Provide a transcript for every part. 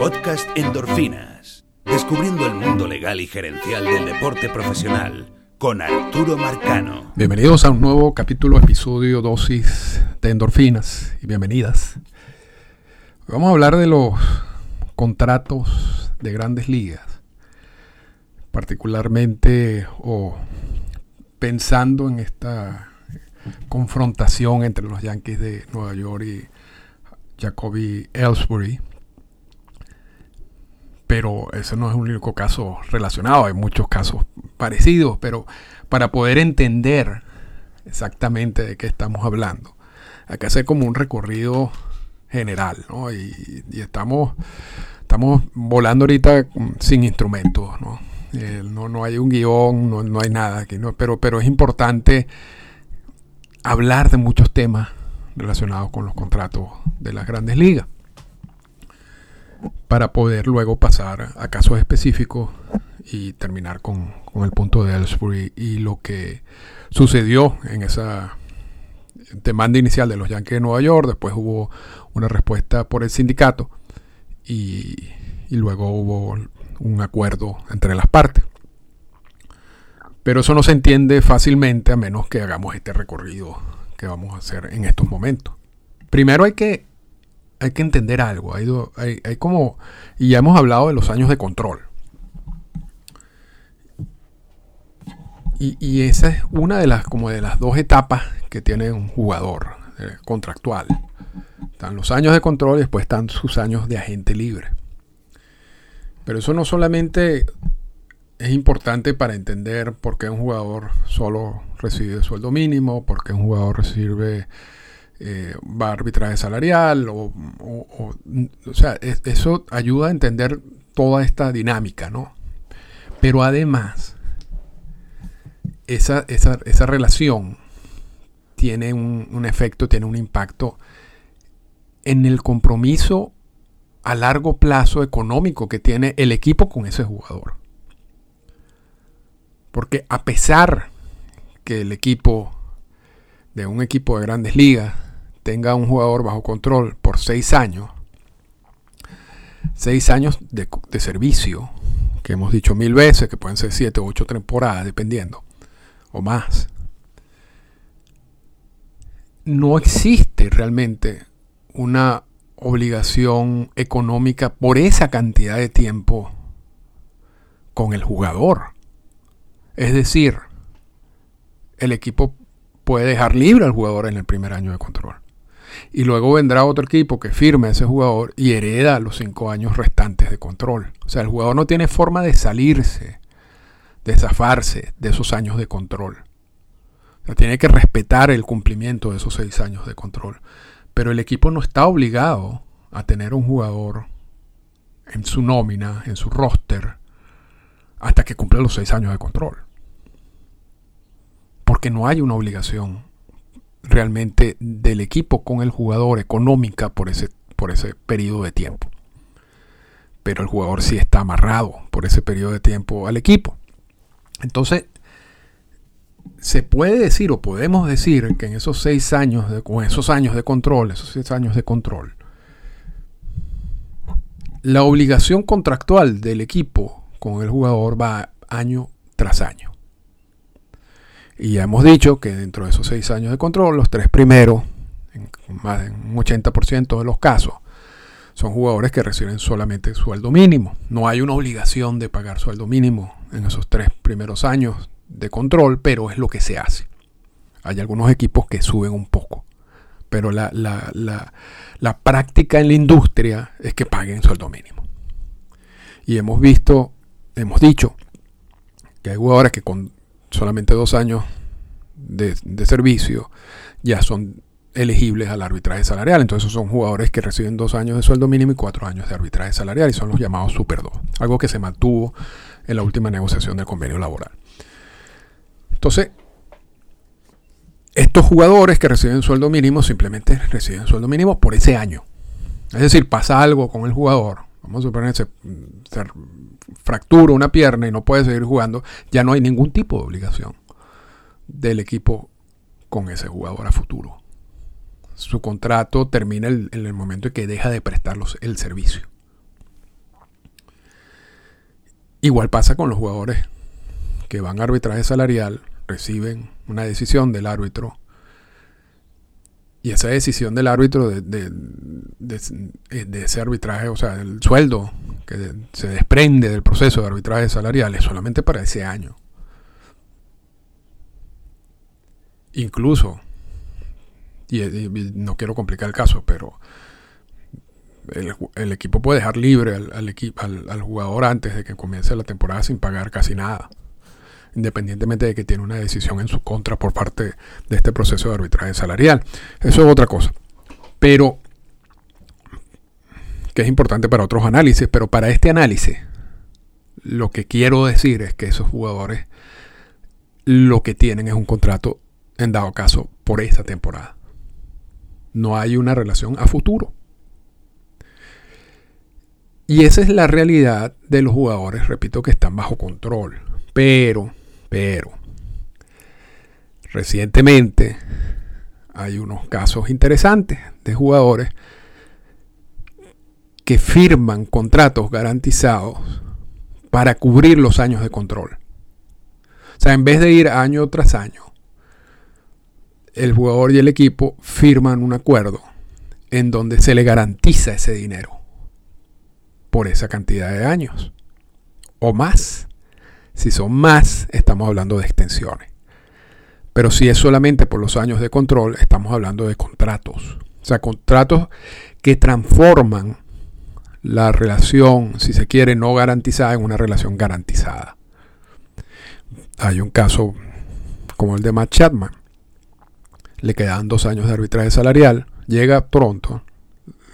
Podcast Endorfinas. Descubriendo el mundo legal y gerencial del deporte profesional con Arturo Marcano. Bienvenidos a un nuevo capítulo, episodio dosis de endorfinas y bienvenidas. Vamos a hablar de los contratos de grandes ligas, particularmente o pensando en esta confrontación entre los Yankees de Nueva York y Jacoby Ellsbury. Pero ese no es un único caso relacionado, hay muchos casos parecidos, pero para poder entender exactamente de qué estamos hablando, hay que hacer como un recorrido general, ¿no? Y, estamos, estamos volando ahorita sin instrumentos, ¿no? Eh, no, hay un guion, no, hay nada aquí, ¿no? Pero, pero es importante hablar de muchos temas relacionados con los contratos de las grandes ligas para poder luego pasar a casos específicos y terminar con, el punto de Ellsbury y lo que sucedió en esa demanda inicial de los Yankees de Nueva York, después hubo una respuesta por el sindicato y, y luego hubo un acuerdo entre las partes. Pero eso no se entiende fácilmente a menos que hagamos este recorrido que vamos a hacer en estos momentos. Primero hay que, hay que entender algo. Hay, hay, como, y ya hemos hablado de los años de control. Y, esa es una de las, como de las dos etapas que tiene un jugador eh, contractual. Están los años de control y después están sus años de agente libre. Pero eso no solamente es importante para entender por qué un jugador solo recibe sueldo mínimo, por qué un jugador recibe eh, va arbitraje salarial, o, o, sea, eso ayuda a entender toda esta dinámica, ¿no? Pero además, esa, esa, relación tiene un, un efecto, tiene un impacto en el compromiso a largo plazo económico que tiene el equipo con ese jugador. Porque a pesar que el equipo de un equipo de grandes ligas tenga un jugador bajo control por seis años, seis años de, servicio, que hemos dicho mil veces, que pueden ser siete u ocho temporadas, dependiendo, o más, no existe realmente una obligación económica por esa cantidad de tiempo con el jugador. Es decir, el equipo puede dejar libre al jugador en el primer año de control. Y luego vendrá otro equipo que firme a ese jugador y hereda los cinco años restantes de control. O sea, el jugador no tiene forma de salirse, de zafarse de esos años de control. O sea, tiene que respetar el cumplimiento de esos seis años de control. Pero el equipo no está obligado a tener un jugador en su nómina, en su roster, hasta que cumpla los seis años de control porque no hay una obligación realmente del equipo con el jugador económica por ese, por ese periodo de tiempo. Pero el jugador sí está amarrado por ese periodo de tiempo al equipo. Entonces, se puede decir o podemos decir que en esos seis años, de, esos años de control, esos seis años de control, la obligación contractual del equipo con el jugador va año tras año. Y ya hemos dicho que dentro de esos seis años de control, los tres primeros, en más de un 80% de los casos, son jugadores que reciben solamente sueldo mínimo. No hay una obligación de pagar sueldo mínimo en esos tres primeros años de control, pero es lo que se hace. Hay algunos equipos que suben un poco, pero la, la práctica en la industria es que paguen sueldo mínimo. Y hemos visto, hemos dicho, que hay jugadores que con solamente dos años de, servicio ya son elegibles al arbitraje salarial. Entonces son jugadores que reciben dos años de sueldo mínimo y cuatro años de arbitraje salarial y son los llamados Super 2. Algo que se mantuvo en la última negociación del convenio laboral. Entonces, estos jugadores que reciben sueldo mínimo simplemente reciben sueldo mínimo por ese año. Es decir, pasa algo con el jugador. Vamos a suponer se fractura una pierna y no puede seguir jugando, ya no hay ningún tipo de obligación del equipo con ese jugador a futuro. Su contrato termina en el momento en que deja de prestarlos el servicio. Igual pasa con los jugadores que van a arbitraje salarial, reciben una decisión del árbitro y esa decisión del árbitro de, de, ese arbitraje, o sea, el sueldo que se desprende del proceso de arbitraje salarial es solamente para ese año. Incluso, y, no quiero complicar el caso, pero el, equipo puede dejar libre al, al, jugador antes de que comience la temporada sin pagar casi nada, independientemente de que tiene una decisión en su contra por parte de este proceso de arbitraje salarial. Eso es otra cosa. Pero, que es importante para otros análisis, pero para este análisis, lo que quiero decir es que esos jugadores lo que tienen es un contrato en dado caso por esta temporada. No hay una relación a futuro. Y esa es la realidad de los jugadores, repito, que están bajo control. Pero, pero, recientemente hay unos casos interesantes de jugadores que firman contratos garantizados para cubrir los años de control. O sea, en vez de ir año tras año el jugador y el equipo firman un acuerdo en donde se le garantiza ese dinero por esa cantidad de años o más. Si son más, estamos hablando de extensiones. Pero si es solamente por los años de control, estamos hablando de contratos. O sea, contratos que transforman la relación, si se quiere, no garantizada en una relación garantizada. Hay un caso como el de Matt Chapman, le quedaban dos años de arbitraje salarial, llega pronto,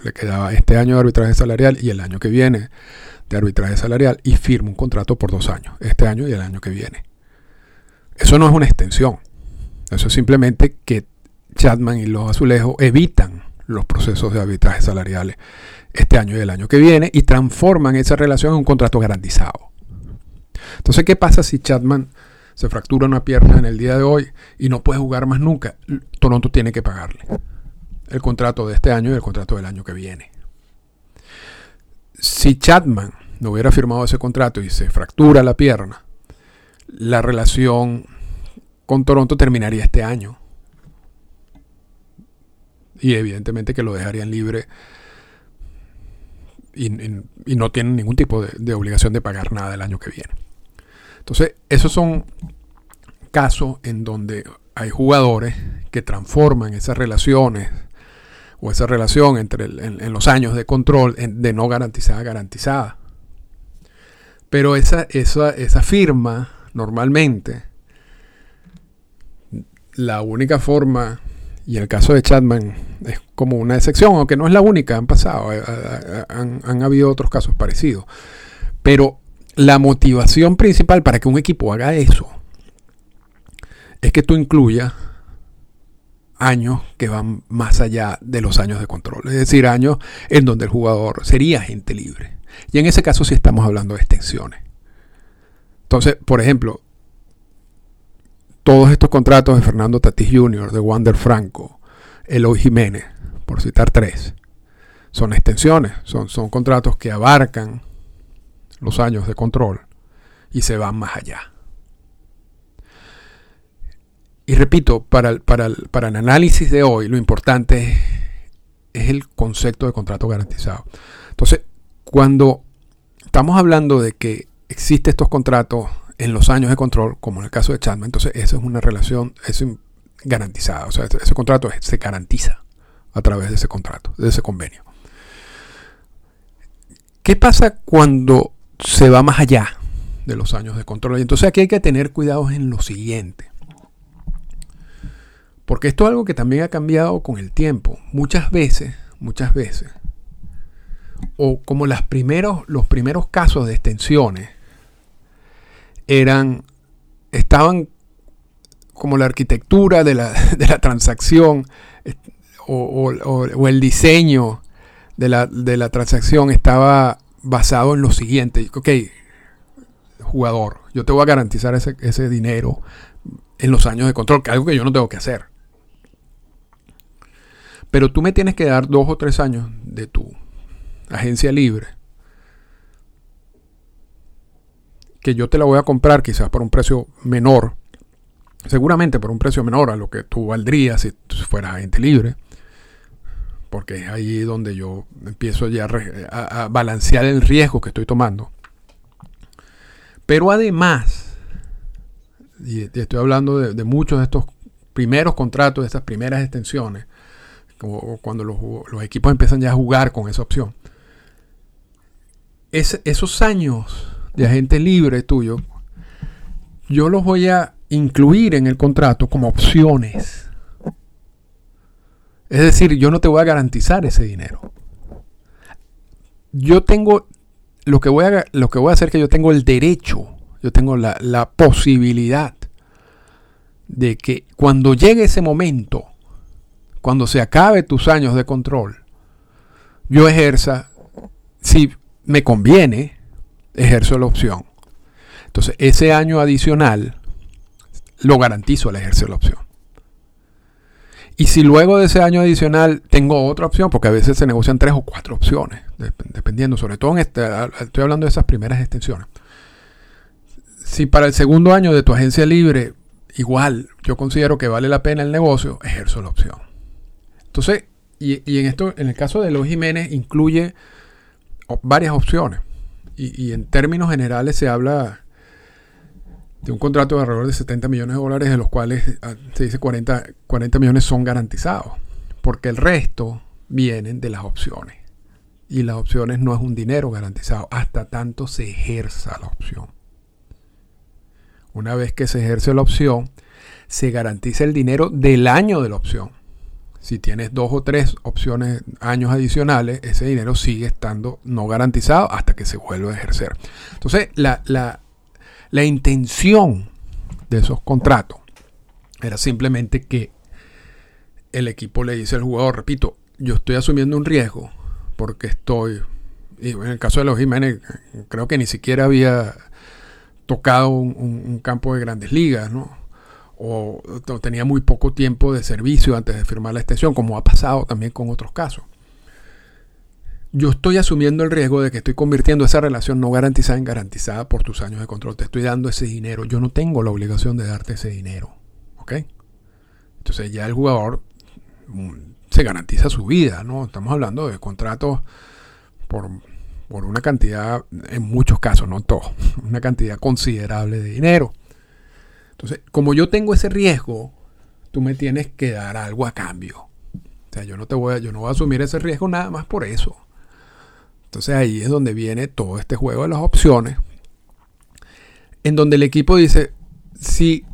le quedaba este año de arbitraje salarial y el año que viene de arbitraje salarial y firma un contrato por dos años, este año y el año que viene. Eso no es una extensión, eso es simplemente que Chapman y los azulejos evitan los procesos de arbitraje salariales este año y el año que viene y transforman esa relación en un contrato garantizado. Entonces, ¿qué pasa si Chapman se fractura una pierna en el día de hoy y no puede jugar más nunca, Toronto tiene que pagarle el contrato de este año y el contrato del año que viene. Si Chapman no hubiera firmado ese contrato y se fractura la pierna, la relación con Toronto terminaría este año. Y evidentemente que lo dejarían libre y, no tienen ningún tipo de obligación de pagar nada el año que viene. Entonces, esos son casos en donde hay jugadores que transforman esas relaciones o esa relación entre en, los años de control de no garantizada a garantizada. Pero esa, esa, esa firma normalmente, la única forma, y el caso de Chapman es como una excepción, aunque no es la única, han pasado, eh, eh, han, han habido otros casos parecidos. Pero la motivación principal para que un equipo haga eso es que tú incluyas años que van más allá de los años de control, es decir, años en donde el jugador sería agente libre. Y en ese caso sí estamos hablando de extensiones. Entonces, por ejemplo, todos estos contratos de Fernando Tatis Jr., de Wander Franco, Eloy Jiménez, por citar tres, son extensiones, son, son contratos que abarcan los años de control y se van más allá. Y repito, para el, para, para el análisis de hoy, lo importante es, el concepto de contrato garantizado. Entonces, cuando estamos hablando de que existen estos contratos en los años de control, como en el caso de Chapman, entonces eso es una relación es garantizada. O sea, ese, ese contrato se garantiza a través de ese contrato, de ese convenio. ¿Qué pasa cuando se va más allá de los años de control. Y entonces aquí hay que tener cuidado en lo siguiente. Porque esto es algo que también ha cambiado con el tiempo. Muchas veces, muchas veces, o como las primeros, los primeros casos de extensiones eran, estaban como la arquitectura de la, transacción o, el diseño de la, de la transacción estaba basado en lo siguiente. Ok, jugador, yo te voy a garantizar ese, dinero en los años de control, que es algo que yo no tengo que hacer. Pero tú me tienes que dar dos o tres años de tu agencia libre. que yo te la voy a comprar quizás por un precio menor, seguramente por un precio menor a lo que tú valdrías si fueras agente libre, porque es ahí donde yo empiezo ya a, balancear el riesgo que estoy tomando. Pero además, y, estoy hablando de, muchos de estos primeros contratos, de estas primeras extensiones, como cuando los, equipos empiezan ya a jugar con esa opción. esos años de agente libre tuyo, yo los voy a incluir en el contrato como opciones. Es decir, yo no te voy a garantizar ese dinero. Yo tengo, lo que voy a, lo que voy a hacer es que yo tengo el derecho, yo tengo la, la posibilidad de que cuando llegue ese momento, cuando se acabe tus años de control, yo ejerza, si me conviene, ejerzo la opción. Entonces, ese año adicional lo garantizo al ejercer la opción. Y si luego de ese año adicional tengo otra opción, porque a veces se negocian tres o cuatro opciones, dependiendo, sobre todo en este, estoy hablando de esas primeras extensiones. Si para el segundo año de tu agencia libre, igual yo considero que vale la pena el negocio, ejerzo la opción. Entonces, y, en esto, en el caso de los Jiménez, incluye varias opciones y, en términos generales se habla de un contrato de alrededor de 70 millones de dólares, de los cuales ah, se dice 40, 40 millones son garantizados, porque el resto vienen de las opciones. Y las opciones no es un dinero garantizado, hasta tanto se ejerza la opción. Una vez que se ejerce la opción, se garantiza el dinero del año de la opción. Si tienes dos o tres opciones, años adicionales, ese dinero sigue estando no garantizado hasta que se vuelva a ejercer. Entonces, la, la intención de esos contratos era simplemente que el equipo le dice al jugador, repito, yo estoy asumiendo un riesgo porque estoy, y en el caso de los Jiménez, creo que ni siquiera había tocado un, un campo de grandes ligas, ¿no? o tenía muy poco tiempo de servicio antes de firmar la extensión, como ha pasado también con otros casos. Yo estoy asumiendo el riesgo de que estoy convirtiendo esa relación no garantizada en garantizada por tus años de control. Te estoy dando ese dinero. Yo no tengo la obligación de darte ese dinero. ¿Ok? Entonces ya el jugador mm, se garantiza su vida, ¿no? Estamos hablando de contratos por, por una cantidad, en muchos casos, no todos, una cantidad considerable de dinero. Entonces, como yo tengo ese riesgo, tú me tienes que dar algo a cambio. O sea, yo no te voy a, yo no voy a asumir ese riesgo nada más por eso. Entonces ahí es donde viene todo este juego de las opciones. En donde el equipo dice, si,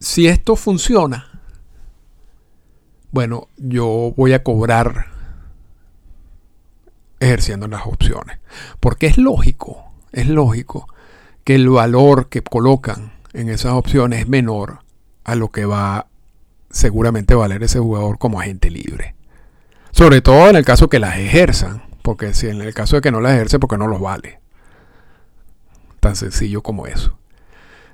si esto funciona, bueno, yo voy a cobrar ejerciendo las opciones. Porque es lógico, es lógico que el valor que colocan en esas opciones es menor a lo que va seguramente valer ese jugador como agente libre. Sobre todo en el caso que las ejerzan, porque si en el caso de que no las ejerce, porque no los vale. Tan sencillo como eso.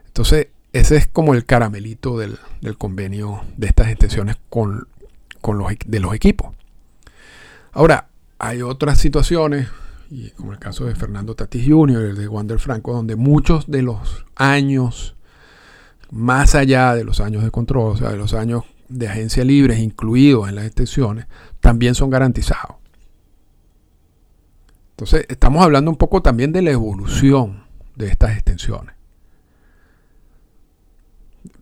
Entonces, ese es como el caramelito del, convenio de estas extensiones con, con los, de los equipos. Ahora, hay otras situaciones, como el caso de Fernando Tatis Jr., el de Wander Franco, donde muchos de los años más allá de los años de control, o sea, de los años de agencia libre incluidos en las extensiones, también son garantizados. Entonces, estamos hablando un poco también de la evolución de estas extensiones.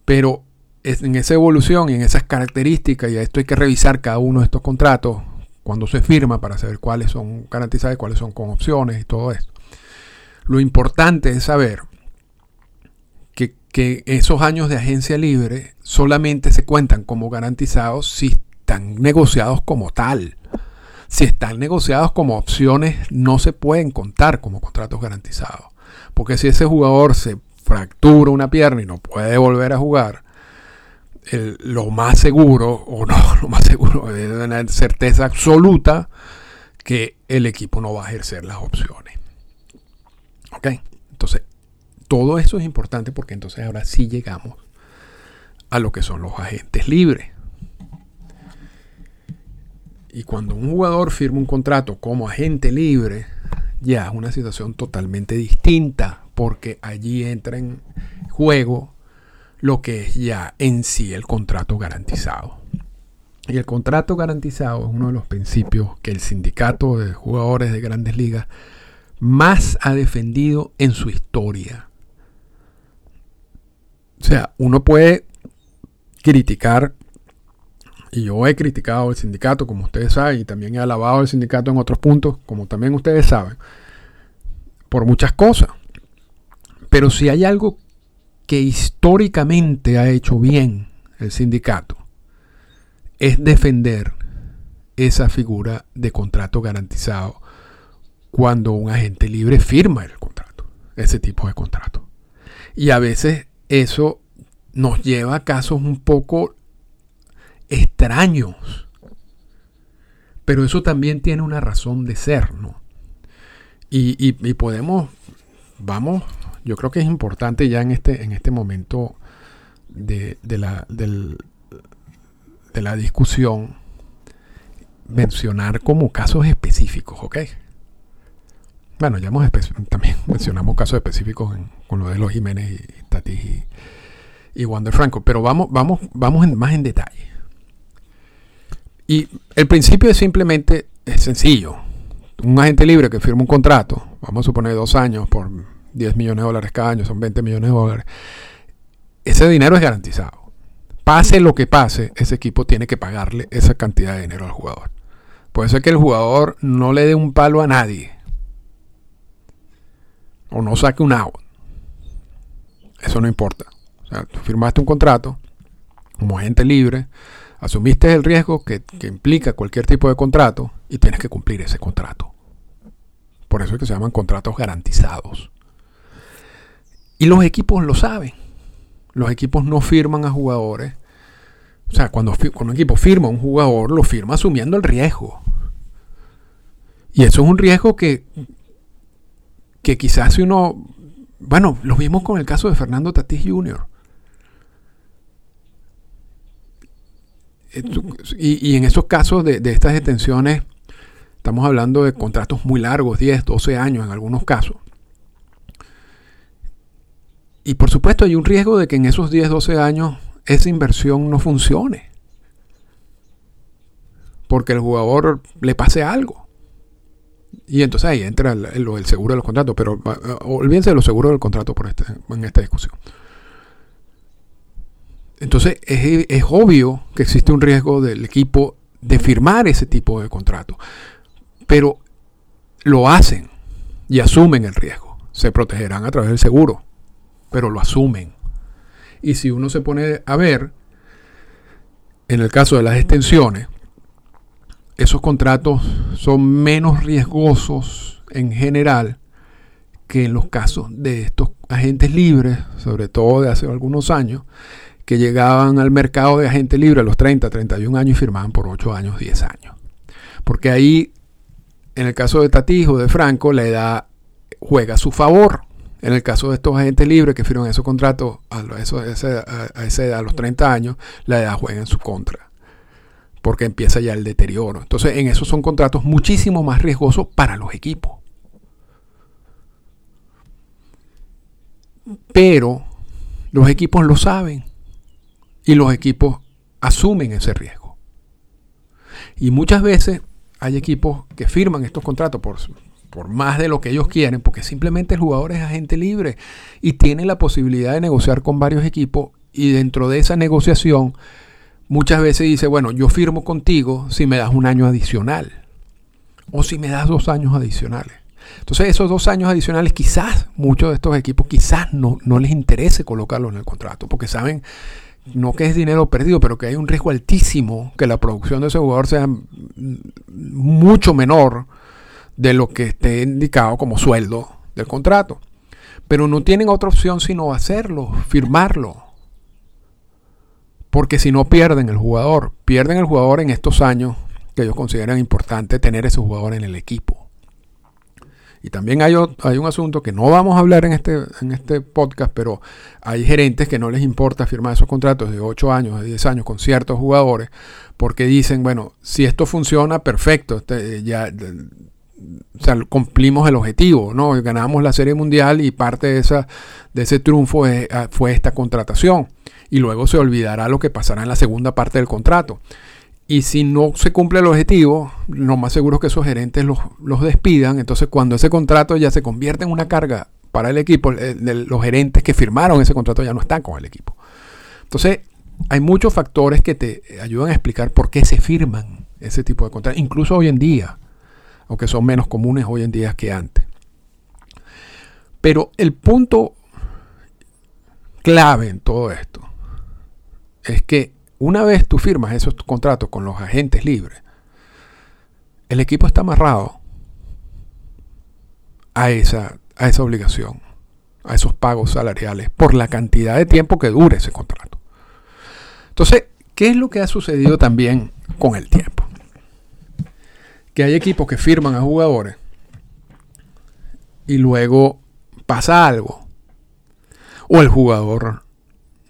Pero en esa evolución y en esas características, y esto hay que revisar cada uno de estos contratos cuando se firma para saber cuáles son garantizados y cuáles son con opciones y todo esto. Lo importante es saber que esos años de agencia libre solamente se cuentan como garantizados si están negociados como tal. Si están negociados como opciones, no se pueden contar como contratos garantizados. Porque si ese jugador se fractura una pierna y no puede volver a jugar, lo más seguro, o no, lo más seguro, es una certeza absoluta que el equipo no va a ejercer las opciones. ¿Ok? Entonces, todo eso es importante porque entonces ahora sí llegamos a lo que son los agentes libres. Y cuando un jugador firma un contrato como agente libre, ya es una situación totalmente distinta. porque allí entra en juego lo que es ya en sí el contrato garantizado. Y el contrato garantizado es uno de los principios que el sindicato de jugadores de grandes ligas más ha defendido en su historia. O sea, uno puede criticar, y yo he criticado el sindicato, como ustedes saben, y también he alabado al sindicato en otros puntos, como también ustedes saben, por muchas cosas. Pero si hay algo que históricamente ha hecho bien el sindicato, es defender esa figura de contrato garantizado cuando un agente libre firma el contrato, ese tipo de contrato. Y a veces eso nos lleva a casos un poco extraños. Pero eso también tiene una razón de ser, ¿no? Y, podemos, vamos, yo creo que es importante ya en este, en este momento de, la, de la discusión mencionar como casos específicos, ¿ok? Bueno, ya hemos también mencionamos casos específicos con lo de los Jiménez y Tatis y, y Wander Franco, pero vamos, vamos, vamos más en detalle. Y el principio es simplemente es sencillo. Un agente libre que firma un contrato, vamos a suponer dos años por 10 millones de dólares cada año, son 20 millones de dólares. Ese dinero es garantizado. Pase lo que pase, ese equipo tiene que pagarle esa cantidad de dinero al jugador. Puede ser que el jugador no le dé un palo a nadie. O no saque un out. Eso no importa tú firmaste un contrato como agente libre, asumiste el riesgo que, implica cualquier tipo de contrato y tienes que cumplir ese contrato. Por eso es que se llaman contratos garantizados. Y los equipos lo saben. Los equipos no firman a jugadores. O sea, cuando, cuando un equipo firma a un jugador, lo firma asumiendo el riesgo. Y eso es un riesgo que, que quizás si uno... Bueno, lo vimos con el caso de Fernando Tatis Jr. Y, en esos casos de, estas detenciones, estamos hablando de contratos muy largos, 10, 12 años en algunos casos. Y por supuesto hay un riesgo de que en esos 10, 12 años esa inversión no funcione. Porque el jugador le pase algo. Y entonces ahí entra el, el, seguro de los contratos. Pero olvídense de los seguros del contrato por este, en esta discusión. Entonces es, obvio que existe un riesgo del equipo de firmar ese tipo de contrato. Pero lo hacen y asumen el riesgo. Se protegerán a través del seguro, pero lo asumen. Y si uno se pone a ver, en el caso de las extensiones, esos contratos son menos riesgosos en general que en los casos de estos agentes libres, sobre todo de hace algunos años, que llegaban al mercado de agente libre a los 30, 31 años y firmaban por 8 años, 10 años. Porque ahí, en el caso de Tatijo, de Franco, la edad juega a su favor. En el caso de estos agentes libres que firman esos contratos a, esa edad, a los 30 años, la edad juega en su contra. Porque empieza ya el deterioro. Entonces, en esos son contratos muchísimo más riesgosos para los equipos. Pero los equipos lo saben y los equipos asumen ese riesgo. Y muchas veces hay equipos que firman estos contratos por, por más de lo que ellos quieren, porque simplemente el jugador es agente libre y tiene la posibilidad de negociar con varios equipos y dentro de esa negociación muchas veces dice, bueno, yo firmo contigo si me das un año adicional o si me das dos años adicionales. Entonces esos dos años adicionales quizás muchos de estos equipos quizás no, no les interese colocarlos en el contrato porque saben no que es dinero perdido, pero que hay un riesgo altísimo que la producción de ese jugador sea mucho menor de lo que esté indicado como sueldo del contrato. Pero no tienen otra opción sino hacerlo, firmarlo. Porque si no pierden el jugador, pierden el jugador en estos años que ellos consideran importante tener ese jugador en el equipo. Y también hay, hay, un asunto que no vamos a hablar en este, en este podcast, pero hay gerentes que no les importa firmar esos contratos de 8 años, de 10 años con ciertos jugadores, porque dicen, bueno, si esto funciona, perfecto, este, ya o cumplimos el objetivo, ¿no? Ganamos la Serie Mundial y parte de, esa, de ese triunfo ah, fue esta contratación. Y luego se olvidará lo que pasará en la segunda parte del contrato. Y si no se cumple el objetivo, lo más seguro es que esos gerentes los, despidan. Entonces, cuando ese contrato ya se convierte en una carga para el equipo, eh, los gerentes que firmaron ese contrato ya no están con el equipo. Entonces, hay muchos factores que te ayudan a explicar por qué se firman ese tipo de contratos, incluso hoy en día, aunque son menos comunes hoy en día que antes. Pero el punto clave en todo esto es que una vez tú firmas esos contratos con los agentes libres, el equipo está amarrado a esa, a esa obligación, a esos pagos salariales, por la cantidad de tiempo que dure ese contrato. Entonces, ¿qué es lo que ha sucedido también con el tiempo? Que hay equipos que firman a jugadores y luego pasa algo. O el jugador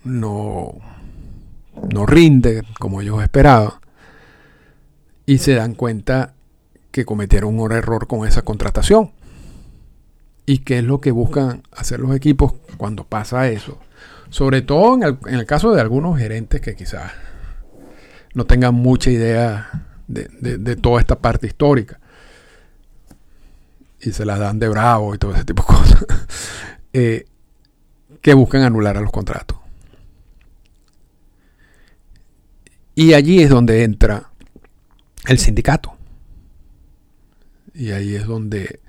no, no rinde como ellos esperaban. Y se dan cuenta que cometieron un error con esa contratación. ¿Y qué es lo que buscan hacer los equipos cuando pasa eso? Sobre todo en el, caso de algunos gerentes que quizás no tengan mucha idea de, toda esta parte histórica. Y se las dan de bravo y todo ese tipo de cosas. Eh, que buscan anular a los contratos. Y allí es donde entra el sindicato. Y ahí es donde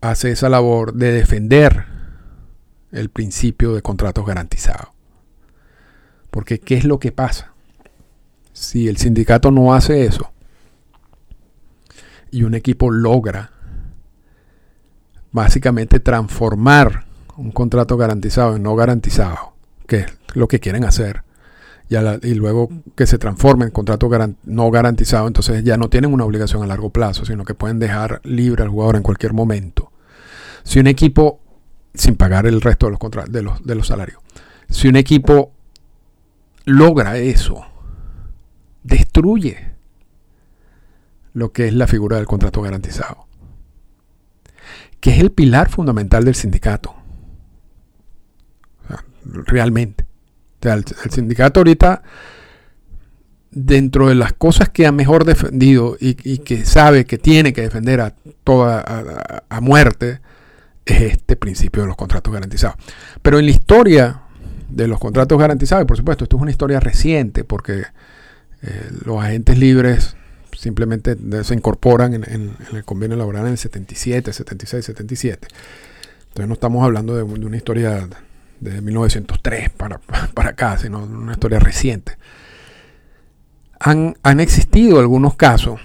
hace esa labor de defender el principio de contratos garantizados. Porque ¿qué es lo que pasa? Si el sindicato no hace eso y un equipo logra básicamente transformar un contrato garantizado en no garantizado, que es lo que quieren hacer, y, luego que se transforme en contrato no garantizado, entonces ya no tienen una obligación a largo plazo, sino que pueden dejar libre al jugador en cualquier momento. Si un equipo sin pagar el resto de los, de los, de los salarios. Si un equipo logra eso, destruye lo que es la figura del contrato garantizado, que es el pilar fundamental del sindicato. realmente. El, sindicato ahorita, dentro de las cosas que ha mejor defendido y, que sabe que tiene que defender a toda a muerte, es este principio de los contratos garantizados. Pero en la historia de los contratos garantizados, y por supuesto, esto es una historia reciente porque eh, los agentes libres simplemente se incorporan en, el convenio laboral en el 77, 76, 77. Entonces no estamos hablando de, una historia de 1903 para, para acá, sino una historia reciente. Han, han existido algunos casos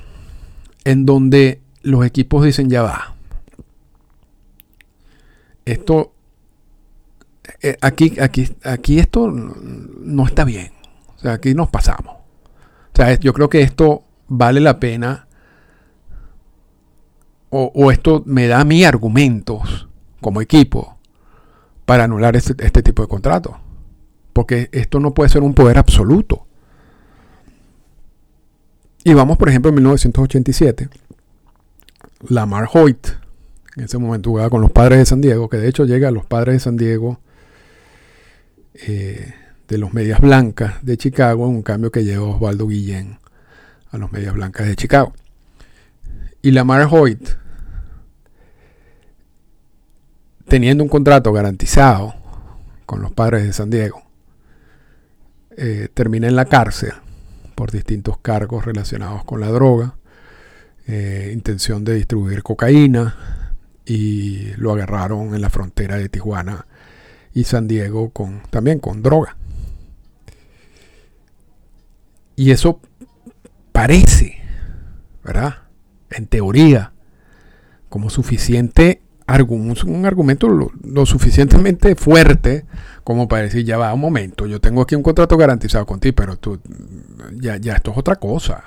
en donde los equipos dicen ya va, esto, eh, aquí, aquí, aquí esto no está bien. O sea, aquí nos pasamos. O sea, yo creo que esto vale la pena o, esto me da a mí argumentos como equipo para anular este, este tipo de contrato. Porque esto no puede ser un poder absoluto. Y vamos, por ejemplo, en 1987. Lamar Hoyt en ese momento jugaba con los padres de San Diego, que de hecho llega a los padres de San Diego eh, de los Medias Blancas de Chicago, un cambio que lleva Osvaldo Guillén a los Medias Blancas de Chicago. Y Lamar Hoyt, teniendo un contrato garantizado con los padres de San Diego, eh, termina en la cárcel por distintos cargos relacionados con la droga, eh, intención de distribuir cocaína, y lo agarraron en la frontera de Tijuana y San Diego también con droga. Y eso parece, ¿verdad? En teoría, como suficiente un argumento lo, suficientemente fuerte como para decir, ya va un momento, yo tengo aquí un contrato garantizado contigo, pero tú, ya, ya esto es otra cosa.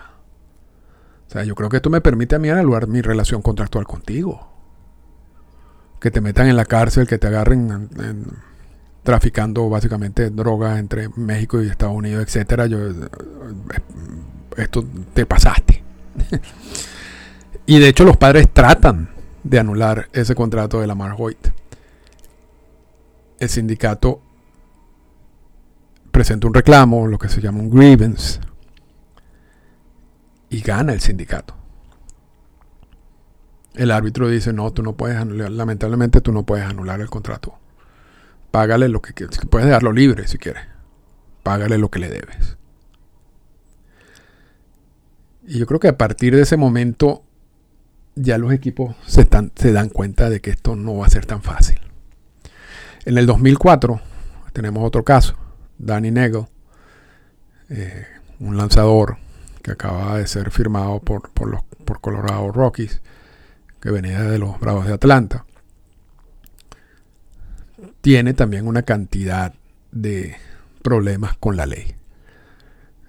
O sea, yo creo que esto me permite a mí anular mi relación contractual contigo que te metan en la cárcel, que te agarren traficando básicamente drogas entre México y Estados Unidos, etcétera. Yo, eh, esto te pasaste. Y de hecho los padres tratan de anular ese contrato de Lamar Hoyt. El sindicato presenta un reclamo, lo que se llama un grievance, y gana el sindicato. El árbitro dice, no, tú no puedes anular, lamentablemente tú no puedes anular el contrato. Págale lo que quieres, puedes dejarlo libre si quieres. Págale lo que le debes. Y yo creo que a partir de ese momento ya los equipos se, dan cuenta de que esto no va a ser tan fácil. En el 2004 tenemos otro caso, Danny Nagel, eh, un lanzador que acaba de ser firmado por, por, los, por Colorado Rockies, que venía de los Bravos de Atlanta. Tiene también una cantidad de problemas con la ley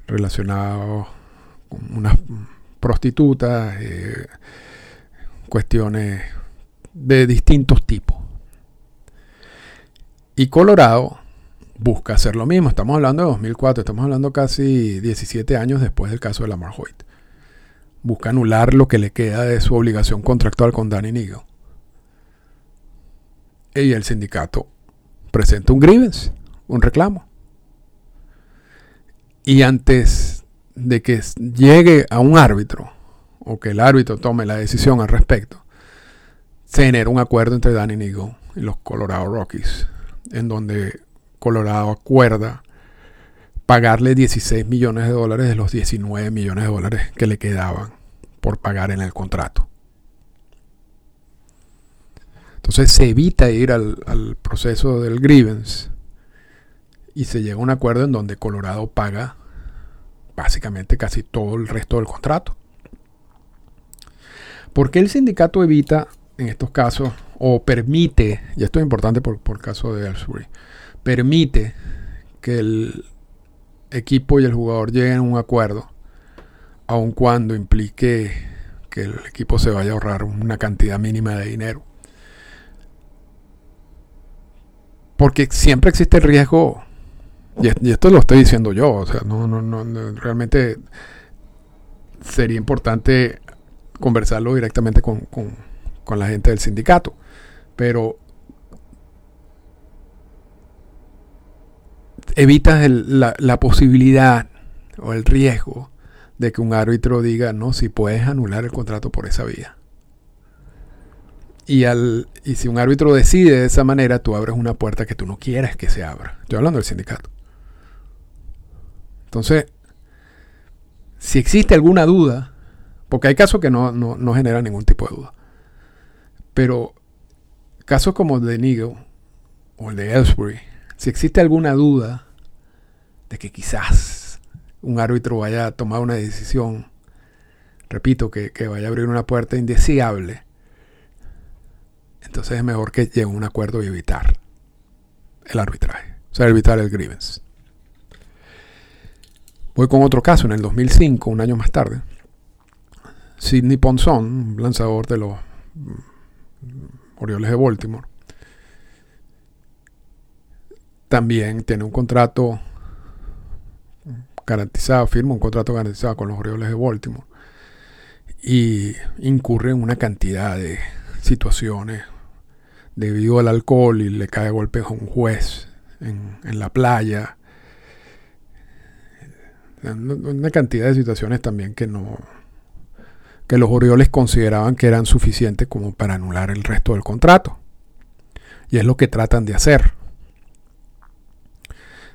relacionados con unas prostitutas, eh, cuestiones de distintos tipos. Y Colorado busca hacer lo mismo. Estamos hablando de 2004, estamos hablando casi 17 años después del caso de Lamar Hoyt. Busca anular lo que le queda de su obligación contractual con Danny Nigel. Y el sindicato presenta un grievance, un reclamo. Y antes de que llegue a un árbitro, o que el árbitro tome la decisión al respecto, se un acuerdo entre Danny Nigel y los Colorado Rockies, en donde Colorado acuerda pagarle 16 millones de dólares de los 19 millones de dólares que le quedaban por pagar en el contrato. Entonces se evita ir al proceso del grievance y se llega a un acuerdo en donde Colorado paga básicamente casi todo el resto del contrato. ¿Por qué el sindicato evita en estos casos o permite, y esto es importante por, el caso de Ellsbury, permite que el equipo y el jugador lleguen a un acuerdo, aun cuando implique que el equipo se vaya a ahorrar una cantidad mínima de dinero. Porque siempre existe el riesgo, y esto lo estoy diciendo yo, o sea, no, no, no, realmente sería importante conversarlo directamente con, con la gente del sindicato. Pero evitas la, posibilidad o el riesgo de que un árbitro diga, no, si puedes anular el contrato por esa vía. Y, al, y si un árbitro decide de esa manera, tú abres una puerta que tú no quieres que se abra. Estoy hablando del sindicato. Entonces, si existe alguna duda, porque hay casos que no, no generan ningún tipo de duda, pero casos como el de Nigel o el de Ellsbury, si existe alguna duda de que quizás un árbitro vaya a tomar una decisión, repito, que, vaya a abrir una puerta indeseable, entonces es mejor que llegue a un acuerdo y evitar el arbitraje, o sea, evitar el grievance. Voy con otro caso, en el 2005, un año más tarde, Sidney Ponson, lanzador de los Orioles de Baltimore, también tiene un contrato garantizado, firma un contrato garantizado con los Orioles de Baltimore y incurre en una cantidad de situaciones debido al alcohol y le cae golpes a un juez en la playa. Una cantidad de situaciones también que no, que los Orioles consideraban que eran suficientes como para anular el resto del contrato. Y es lo que tratan de hacer.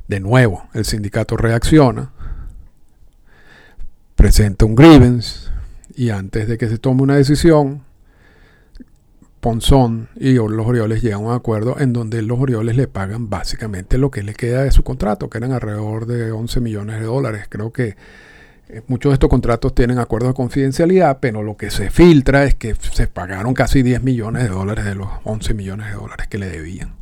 De nuevo, el sindicato reacciona, presenta un grievance y antes de que se tome una decisión, Ponzón y los Orioles llegan a un acuerdo en donde los Orioles le pagan básicamente lo que le queda de su contrato, que eran alrededor de 11 millones de dólares. Creo que muchos de estos contratos tienen acuerdos de confidencialidad, pero lo que se filtra es que se pagaron casi 10 millones de dólares de los 11 millones de dólares que le debían.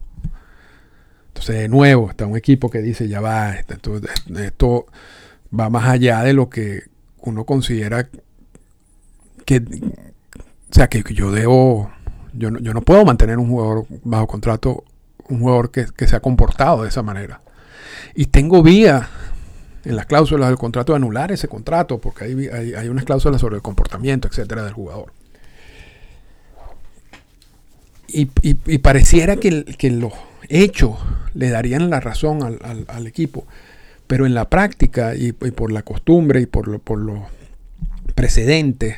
Entonces, de nuevo, está un equipo que dice, ya va, esto, esto va más allá de lo que uno considera que, o sea, que yo debo, yo no, yo no puedo mantener un jugador bajo contrato, un jugador que, que se ha comportado de esa manera. Y tengo vía en las cláusulas del contrato anular ese contrato, porque hay, hay, unas cláusulas sobre el comportamiento, etcétera, del jugador. Y, pareciera que, que, los hechos le darían la razón al, equipo. Pero en la práctica y, por la costumbre y por, lo, por los precedentes,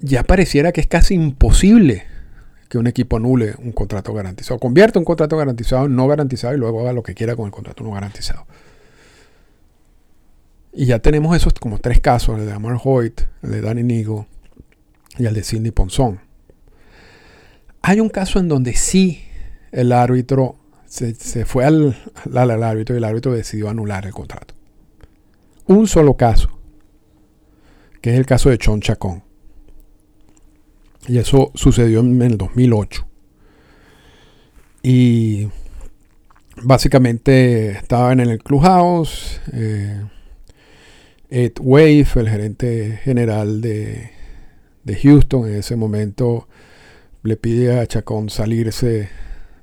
ya pareciera que es casi imposible que un equipo anule un contrato garantizado. Convierta un contrato garantizado en no garantizado y luego haga lo que quiera con el contrato no garantizado. Y ya tenemos esos como tres casos, el de Amar Hoyt, el de Danny Nigo y el de Cindy Ponzón. Hay un caso en donde sí el árbitro se, fue al, al, árbitro y el árbitro decidió anular el contrato. Un solo caso, que es el caso de Chon Chacón. Y eso sucedió en el 2008. Y básicamente estaban en el clubhouse. Eh, Ed Wave, el gerente general de, Houston, en ese momento le pide a Chacón salirse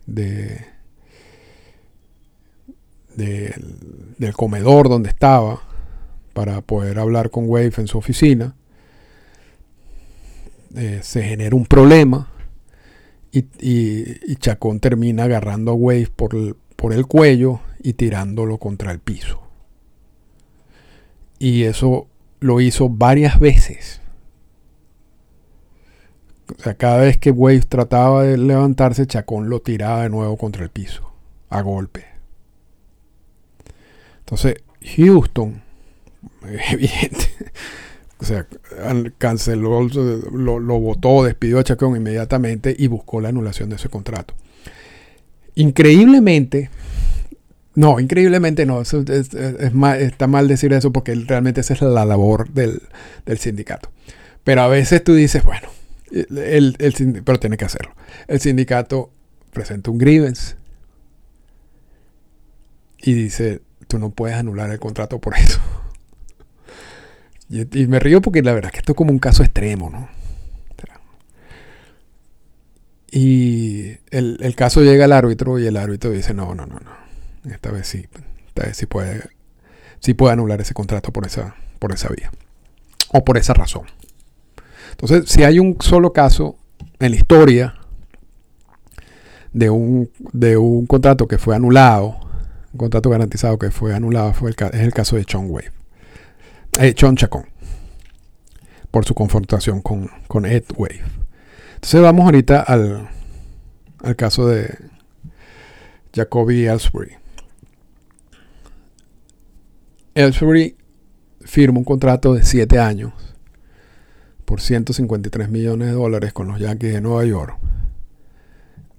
de, del comedor donde estaba para poder hablar con Wave en su oficina. Eh, se genera un problema y, Chacón termina agarrando a Wave por por el cuello y tirándolo contra el piso. Y eso lo hizo varias veces. O sea, cada vez que Wave trataba de levantarse, Chacón lo tiraba de nuevo contra el piso, a golpe. Entonces, Houston, evidente, o sea, canceló, lo, lo votó, despidió a Chacón inmediatamente y buscó la anulación de ese contrato. Increíblemente, no, increíblemente no. es, está mal decir eso porque realmente esa es la labor del, sindicato. Pero a veces tú dices, bueno, el, pero tiene que hacerlo. El sindicato presenta un grievance y dice, tú no puedes anular el contrato por eso. Y, me río porque la verdad es que esto es como un caso extremo, ¿no? Y el, el caso llega al árbitro y el árbitro dice, no, no, no, no esta vez sí, esta vez sí puede, sí puede anular ese contrato por esa, por esa vía. O por esa razón. Entonces, si hay un solo caso en la historia de un, de un contrato que fue anulado, un contrato garantizado que fue anulado, fue el, es el caso de Chon Wave. Eh, Chon Chacón. Por su confrontación con, con Ed Wave. Entonces vamos ahorita al, al caso de Jacoby Ellsbury. Ellsbury firma un contrato de 7 años por 153 millones de dólares con los Yankees de Nueva York.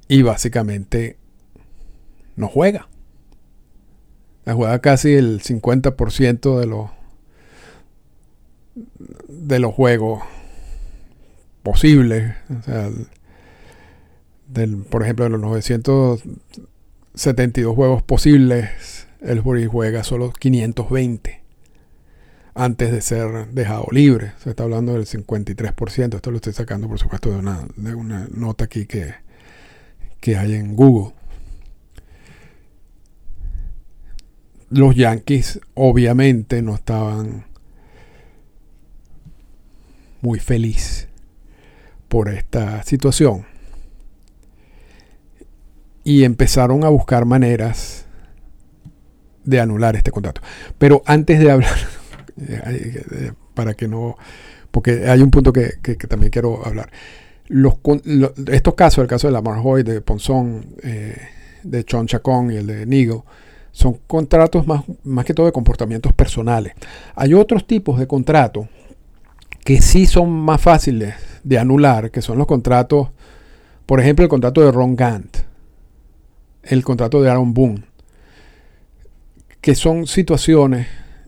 Y básicamente no juega. juega casi el 50% de los de los juegos posibles. por ejemplo, de los 972 juegos posibles Ellsbury juega solo 520 antes de ser dejado libre. Se está hablando del 53%. Esto lo estoy sacando, por supuesto, de una, de una nota aquí que, que hay en Google. Los Yankees obviamente no estaban muy felices por esta situación. Y empezaron a buscar maneras de anular este contrato. Pero antes de hablar, eh, para que no, porque hay un punto que, también quiero hablar. Los, estos casos, el caso de la Marjoy, de Ponzón, eh, de Chon Chacón y el de Nigo, son contratos más, más que todo de comportamientos personales. Hay otros tipos de contratos que sí son más fáciles de anular, que son los contratos, por ejemplo, el contrato de Ron Gant, el contrato de Aaron Boone, que son situaciones,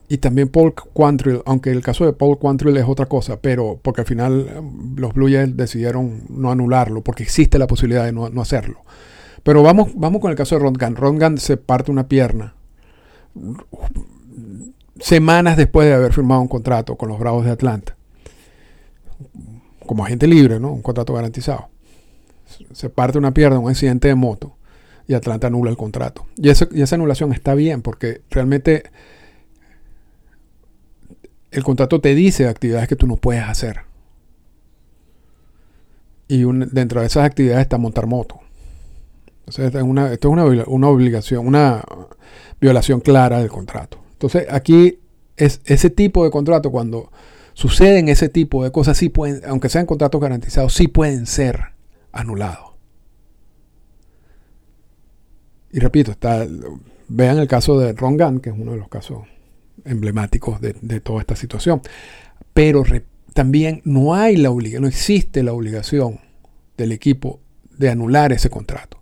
y también Paul Quantrill, aunque el caso de Paul Quantrill es otra cosa, pero porque al final um, los Blue Jays decidieron no anularlo, porque existe la posibilidad de no, hacerlo. Pero vamos, vamos con el caso de Ron Gunn. Ron Gunn se parte una pierna semanas después de haber firmado un contrato con los Bravos de Atlanta. Como agente libre, ¿no? Un contrato garantizado. Se parte una pierna, un accidente de moto y Atlanta anula el contrato. Y, esa anulación está bien porque realmente el contrato te dice actividades que tú no puedes hacer. y dentro de esas actividades está montar moto. Entonces, esto es una, una, obligación, una violación clara del contrato. Entonces, aquí es ese tipo de contrato, cuando suceden ese tipo de cosas, sí pueden, aunque sean contratos garantizados, sí pueden ser anulados. Y repito, vean el caso de Ron Gunn, que es uno de los casos emblemáticos de, toda esta situación. Pero también no hay la obligación, no existe la obligación del equipo de anular ese contrato.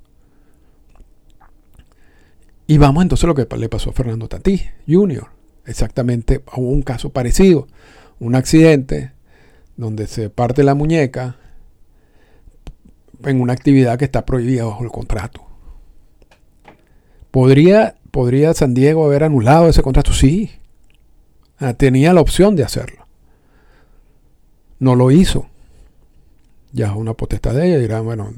Y vamos entonces a lo que le pasó a Fernando Tatí Jr. Exactamente a un caso parecido. Un accidente donde se parte la muñeca en una actividad que está prohibida bajo el contrato. ¿Podría, ¿Podría San Diego haber anulado ese contrato? Sí. Ah, tenía la opción de hacerlo. No lo hizo. Ya es una potestad de ella. Dirán, bueno,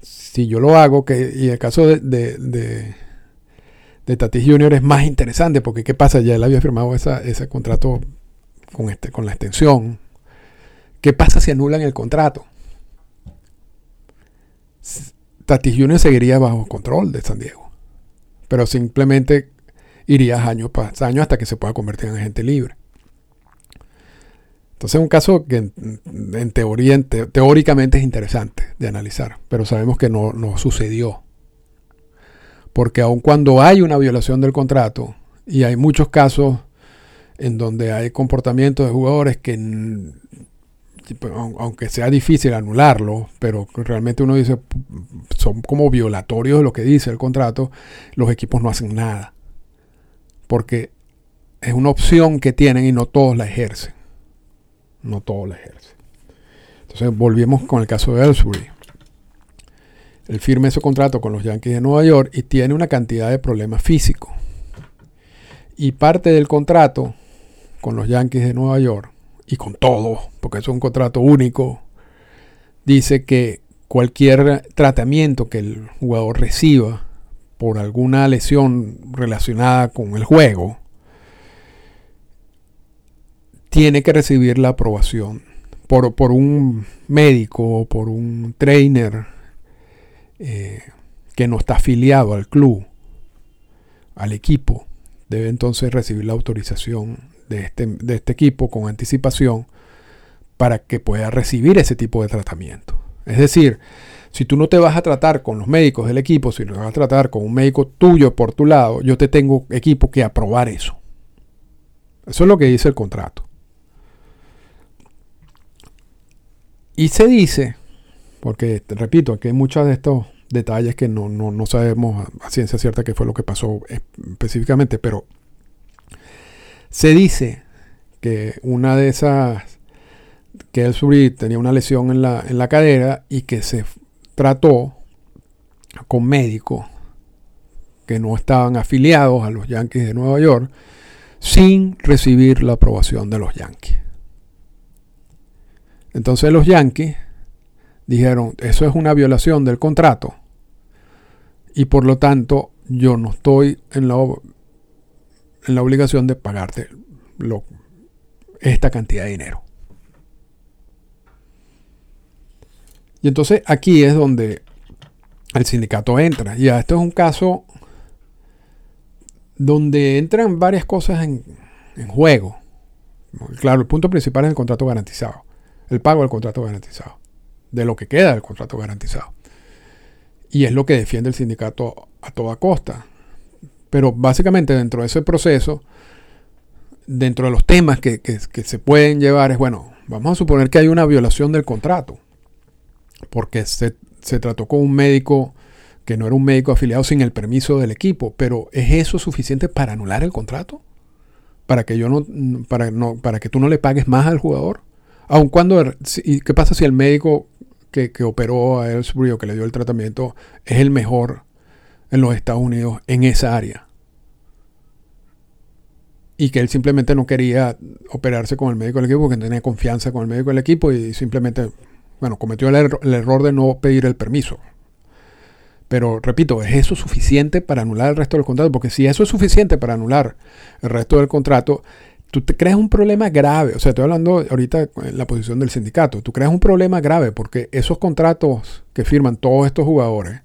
si yo lo hago, que, y el caso de, de, de, Tatis Jr. es más interesante, porque ¿qué pasa? Ya él había firmado ese contrato con, este, con la extensión. ¿Qué pasa si anulan el contrato? Tatis Jr. seguiría bajo control de San Diego. Pero simplemente irías año año hasta que se pueda convertir en agente libre. Entonces es un caso que en, teoría, teóricamente es interesante de analizar, pero sabemos que no, no sucedió. Porque aun cuando hay una violación del contrato, y hay muchos casos en donde hay comportamientos de jugadores que, aunque sea difícil anularlo, pero realmente uno dice, son como violatorios de lo que dice el contrato, los equipos no hacen nada porque es una opción que tienen y no todos la ejercen. No todos la ejercen. Entonces volvimos con el caso de Ellsbury. Él firma ese contrato con los Yankees de Nueva York y tiene una cantidad de problemas físicos. Y parte del contrato con los Yankees de Nueva York, y con todo, porque es un contrato único, dice que cualquier tratamiento que el jugador reciba por alguna lesión relacionada con el juego, tiene que recibir la aprobación por, por un médico o por un trainer eh, que no está afiliado al club, al equipo. Debe entonces recibir la autorización de este, de este equipo con anticipación para que pueda recibir ese tipo de tratamiento. Es decir, si tú no te vas a tratar con los médicos del equipo, si no vas a tratar con un médico tuyo por tu lado, yo te tengo equipo que aprobar eso. Eso es lo que dice el contrato. Y se dice, porque repito, aquí hay muchos de estos detalles que no, no sabemos a ciencia cierta qué fue lo que pasó específicamente, pero se dice que una de esas, que el tenía una lesión en la, en la cadera y que se trató con médicos que no estaban afiliados a los Yankees de Nueva York sin recibir la aprobación de los Yankees. Entonces los Yankees dijeron, eso es una violación del contrato y por lo tanto yo no estoy en la, en la obligación de pagarte esta cantidad de dinero. Y entonces aquí es donde el sindicato entra. Ya, esto es un caso donde entran varias cosas en, juego. Claro, el punto principal es el contrato garantizado. El pago del contrato garantizado. De lo que queda del contrato garantizado. Y es lo que defiende el sindicato a toda costa. Pero básicamente dentro de ese proceso, dentro de los temas que, que se pueden llevar es, bueno, vamos a suponer que hay una violación del contrato porque se, trató con un médico que no era un médico afiliado sin el permiso del equipo, pero ¿es eso suficiente para anular el contrato? Para que yo no, para no, para que tú no le pagues más al jugador. Aun cuando, ¿y qué pasa si el médico que, operó a Ellsbury o que le dio el tratamiento es el mejor en los Estados Unidos en esa área? Y que él simplemente no quería operarse con el médico del equipo porque no tenía confianza con el médico del equipo y simplemente bueno, cometió el, error de no pedir el permiso. Pero repito, ¿es eso suficiente para anular el resto del contrato? Porque si eso es suficiente para anular el resto del contrato, tú te creas un problema grave. O sea, estoy hablando ahorita en la posición del sindicato. Tú creas un problema grave porque esos contratos que firman todos estos jugadores,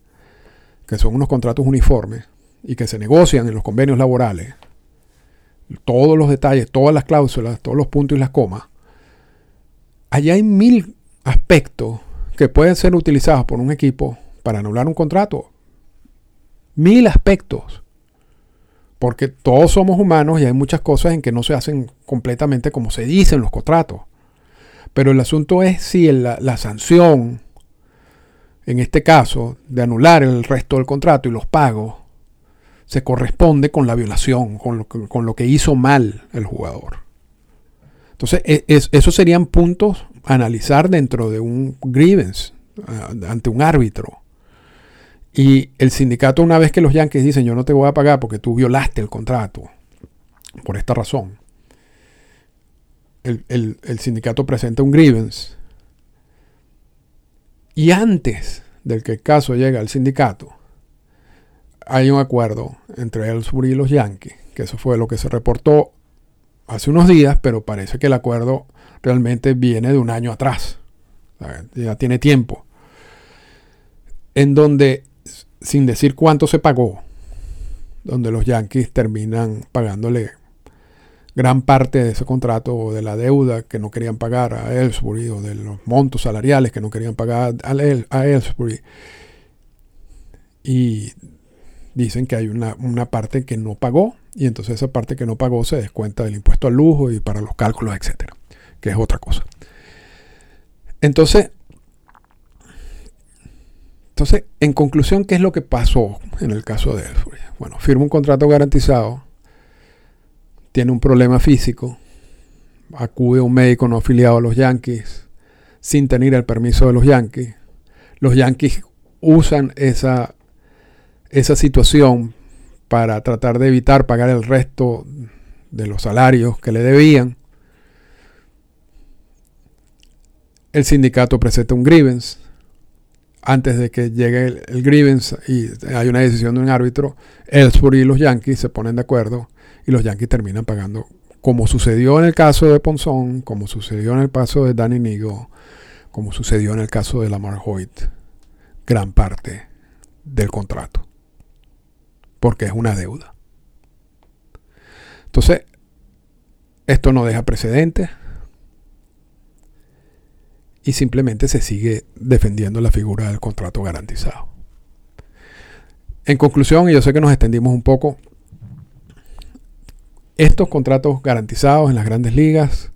que son unos contratos uniformes y que se negocian en los convenios laborales, todos los detalles, todas las cláusulas, todos los puntos y las comas, allá hay mil aspectos que pueden ser utilizados por un equipo para anular un contrato. Mil aspectos. Porque todos somos humanos y hay muchas cosas en que no se hacen completamente como se dice en los contratos. Pero el asunto es si la, la sanción, en este caso, de anular el resto del contrato y los pagos, se corresponde con la violación, con lo que, hizo mal el jugador. Entonces, e, esos serían puntos a analizar dentro de un grievance, ante un árbitro. Y el sindicato, una vez que los Yankees dicen yo no te voy a pagar porque tú violaste el contrato, por esta razón, el sindicato presenta un grievance. Y antes del que el caso llegue al sindicato, hay un acuerdo entre Ellsbury y los Yankees, que eso fue lo que se reportó hace unos días, pero parece que el acuerdo realmente viene de un año atrás. Ya tiene tiempo. En donde sin decir cuánto se pagó, donde los Yankees terminan pagándole gran parte de ese contrato o de la deuda que no querían pagar a Ellsbury o de los montos salariales que no querían pagar a Ellsbury. Y dicen que hay una, una, parte que no pagó y entonces esa parte que no pagó se descuenta del impuesto al lujo y para los cálculos, etcétera, que es otra cosa. Entonces, entonces, en conclusión, ¿qué es lo que pasó en el caso de Ellsbury? Bueno, firma un contrato garantizado, tiene un problema físico, acude a un médico no afiliado a los Yankees sin tener el permiso de los Yankees. Los Yankees usan esa, esa situación para tratar de evitar pagar el resto de los salarios que le debían. El sindicato presenta un grievance antes de que llegue el, grievance y hay una decisión de un árbitro, Ellsbury y los Yankees se ponen de acuerdo y los Yankees terminan pagando, como sucedió en el caso de Ponzón, como sucedió en el caso de Danny Nigo, como sucedió en el caso de Lamar Hoyt, gran parte del contrato, porque es una deuda. Entonces, esto no deja precedentes, y simplemente se sigue defendiendo la figura del contrato garantizado. En conclusión, y yo sé que nos extendimos un poco, estos contratos garantizados en las grandes ligas,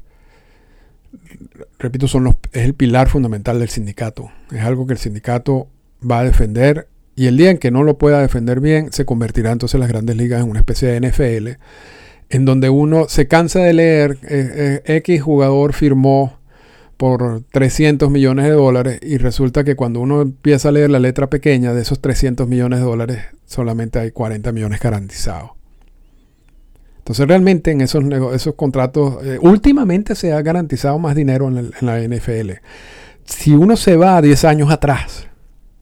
repito, son los, es el pilar fundamental del sindicato. Es algo que el sindicato va a defender y el día en que no lo pueda defender bien, se convertirá entonces las grandes ligas en una especie de NFL, en donde uno se cansa de leer, eh, eh, X jugador firmó por 300 millones de dólares y resulta que cuando uno empieza a leer la letra pequeña de esos 300 millones de dólares solamente hay 40 millones garantizados. Entonces realmente en esos, esos contratos eh, últimamente se ha garantizado más dinero en, la NFL. Si uno se va a 10 años atrás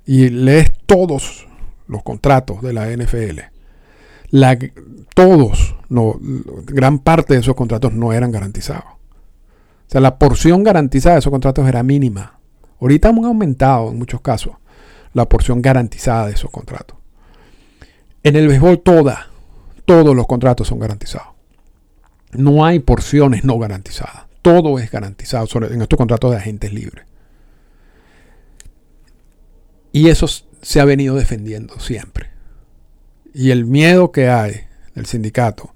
y lees todos los contratos de la NFL, todos, gran parte de esos contratos no eran garantizados. O sea, la porción garantizada de esos contratos era mínima. Ahorita hemos aumentado en muchos casos la porción garantizada de esos contratos. En el béisbol toda, todos los contratos son garantizados. No hay porciones no garantizadas. Todo es garantizado en estos contratos de agentes libres. Y eso se ha venido defendiendo siempre. Y el miedo que hay del sindicato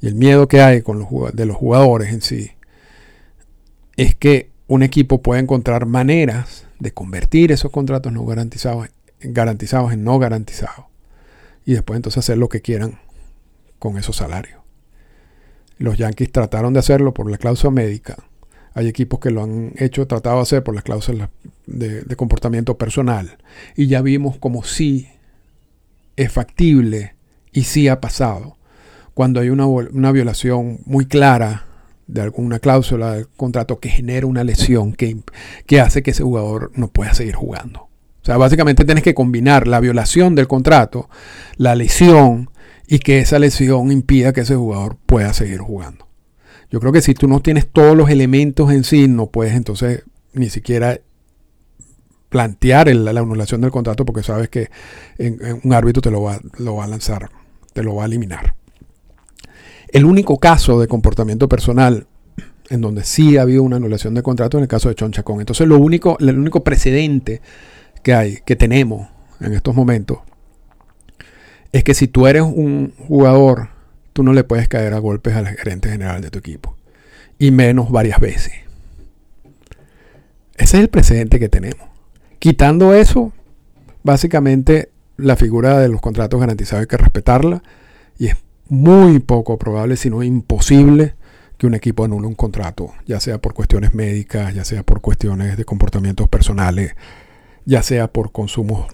y el miedo que hay con los, de los jugadores en sí es que un equipo puede encontrar maneras de convertir esos contratos no garantizados, garantizados en no garantizados. Y después entonces hacer lo que quieran con esos salarios. Los Yankees trataron de hacerlo por la cláusula médica. Hay equipos que lo han hecho, tratado de hacer por las cláusulas de, comportamiento personal. Y ya vimos como sí es factible y sí ha pasado. Cuando hay una, una violación muy clara de alguna cláusula del contrato que genera una lesión que, que hace que ese jugador no pueda seguir jugando. O sea, básicamente tienes que combinar la violación del contrato, la lesión y que esa lesión impida que ese jugador pueda seguir jugando. Yo creo que si tú no tienes todos los elementos en sí, no puedes entonces ni siquiera plantear la anulación del contrato porque sabes que un árbitro te lo va, lo va a lanzar, te lo va a eliminar. El único caso de comportamiento personal en donde sí ha habido una anulación de contrato en el caso de Chon Chacón. Entonces lo único, el único precedente que hay, que tenemos en estos momentos, es que si tú eres un jugador, tú no le puedes caer a golpes al gerente general de tu equipo. Y menos varias veces. Ese es el precedente que tenemos. Quitando eso, básicamente la figura de los contratos garantizados hay que respetarla y es muy poco probable, si no imposible, que un equipo anule un contrato, ya sea por cuestiones médicas, ya sea por cuestiones de comportamientos personales, ya sea por consumo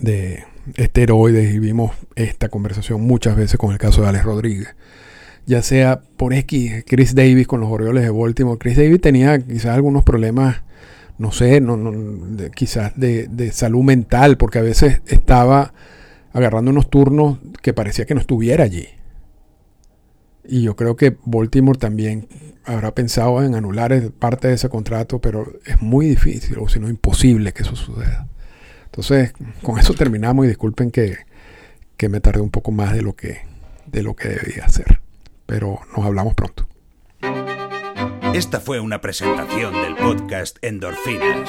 de esteroides, y vimos esta conversación muchas veces con el caso de Alex Rodríguez, ya sea por X, Chris Davis con los Orioles de Baltimore. Chris Davis tenía quizás algunos problemas no sé, no, no, quizás de, de, salud mental, porque a veces estaba agarrando unos turnos que parecía que no estuviera allí. Y yo creo que Baltimore también habrá pensado en anular parte de ese contrato, pero es muy difícil, o si no imposible que eso suceda. Entonces, con eso terminamos y disculpen que, que me tardé un poco más de lo que, de lo que debía hacer. Pero nos hablamos pronto. Esta fue una presentación del podcast Endorfinas.